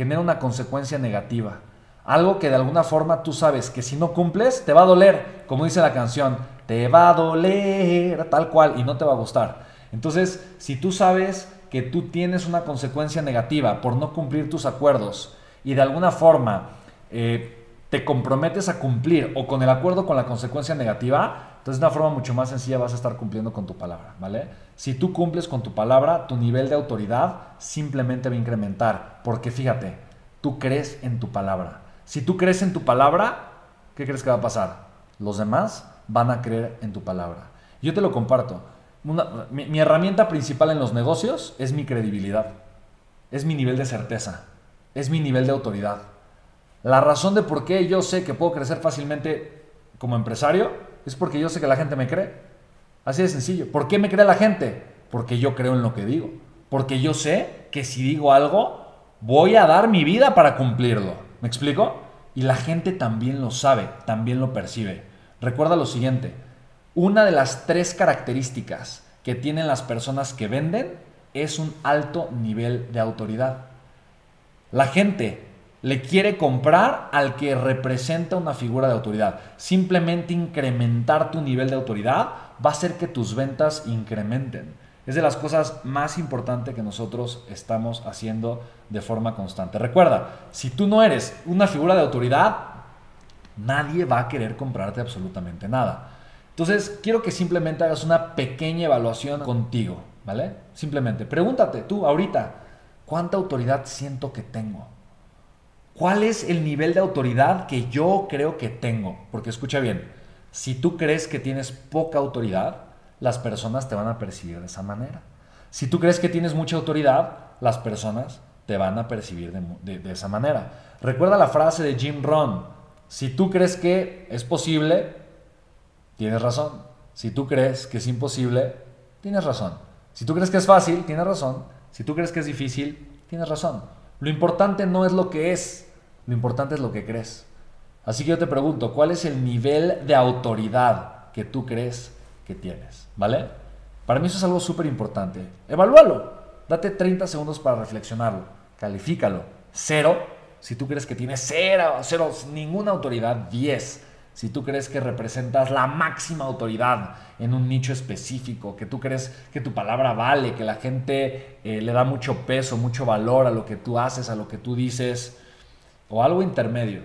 genera una consecuencia negativa. Algo que de alguna forma tú sabes que si no cumples te va a doler, como dice la canción, te va a doler tal cual y no te va a gustar. Entonces, si tú sabes que tú tienes una consecuencia negativa por no cumplir tus acuerdos y de alguna forma eh, te comprometes a cumplir o con el acuerdo con la consecuencia negativa, entonces de una forma mucho más sencilla vas a estar cumpliendo con tu palabra, ¿vale? Si tú cumples con tu palabra, tu nivel de autoridad simplemente va a incrementar, porque fíjate, tú crees en tu palabra. Si tú crees en tu palabra, ¿qué crees que va a pasar? Los demás van a creer en tu palabra. Yo te lo comparto. mi, mi herramienta principal en los negocios es mi credibilidad, es mi nivel de certeza, es mi nivel de autoridad. La razón de por qué yo sé que puedo crecer fácilmente como empresario es porque yo sé que la gente me cree. Así de sencillo. ¿Por qué me cree la gente? Porque yo creo en lo que digo. Porque yo sé que si digo algo, voy a dar mi vida para cumplirlo. ¿Me explico? Y la gente también lo sabe, también lo percibe. Recuerda lo siguiente. Una de las tres características que tienen las personas que venden es un alto nivel de autoridad. La gente le quiere comprar al que representa una figura de autoridad. Simplemente incrementar tu nivel de autoridad va a hacer que tus ventas incrementen. Es de las cosas más importantes que nosotros estamos haciendo de forma constante. Recuerda, si tú no eres una figura de autoridad, nadie va a querer comprarte absolutamente nada. Entonces, quiero que simplemente hagas una pequeña evaluación contigo, ¿vale? Simplemente, pregúntate tú ahorita, ¿cuánta autoridad siento que tengo? ¿Cuál es el nivel de autoridad que yo creo que tengo? Porque escucha bien, si tú crees que tienes poca autoridad, las personas te van a percibir de esa manera. Si tú crees que tienes mucha autoridad, las personas te van a percibir de, esa manera. Recuerda la frase de Jim Rohn, si tú crees que es posible, tienes razón. Si tú crees que es imposible, tienes razón. Si tú crees que es fácil, tienes razón. Si tú crees que es difícil, tienes razón. Lo importante no es lo que es, lo importante es lo que crees. Así que yo te pregunto, ¿cuál es el nivel de autoridad que tú crees que tienes? ¿Vale? Para mí eso es algo súper importante. Evalúalo. Date 30 segundos para reflexionarlo. Califícalo. Cero, si tú crees que tienes cero, cero, ninguna autoridad. 10, si tú crees que representas la máxima autoridad en un nicho específico, que tú crees que tu palabra vale, que la gente eh, le da mucho peso, mucho valor a lo que tú haces, a lo que tú dices o algo intermedio.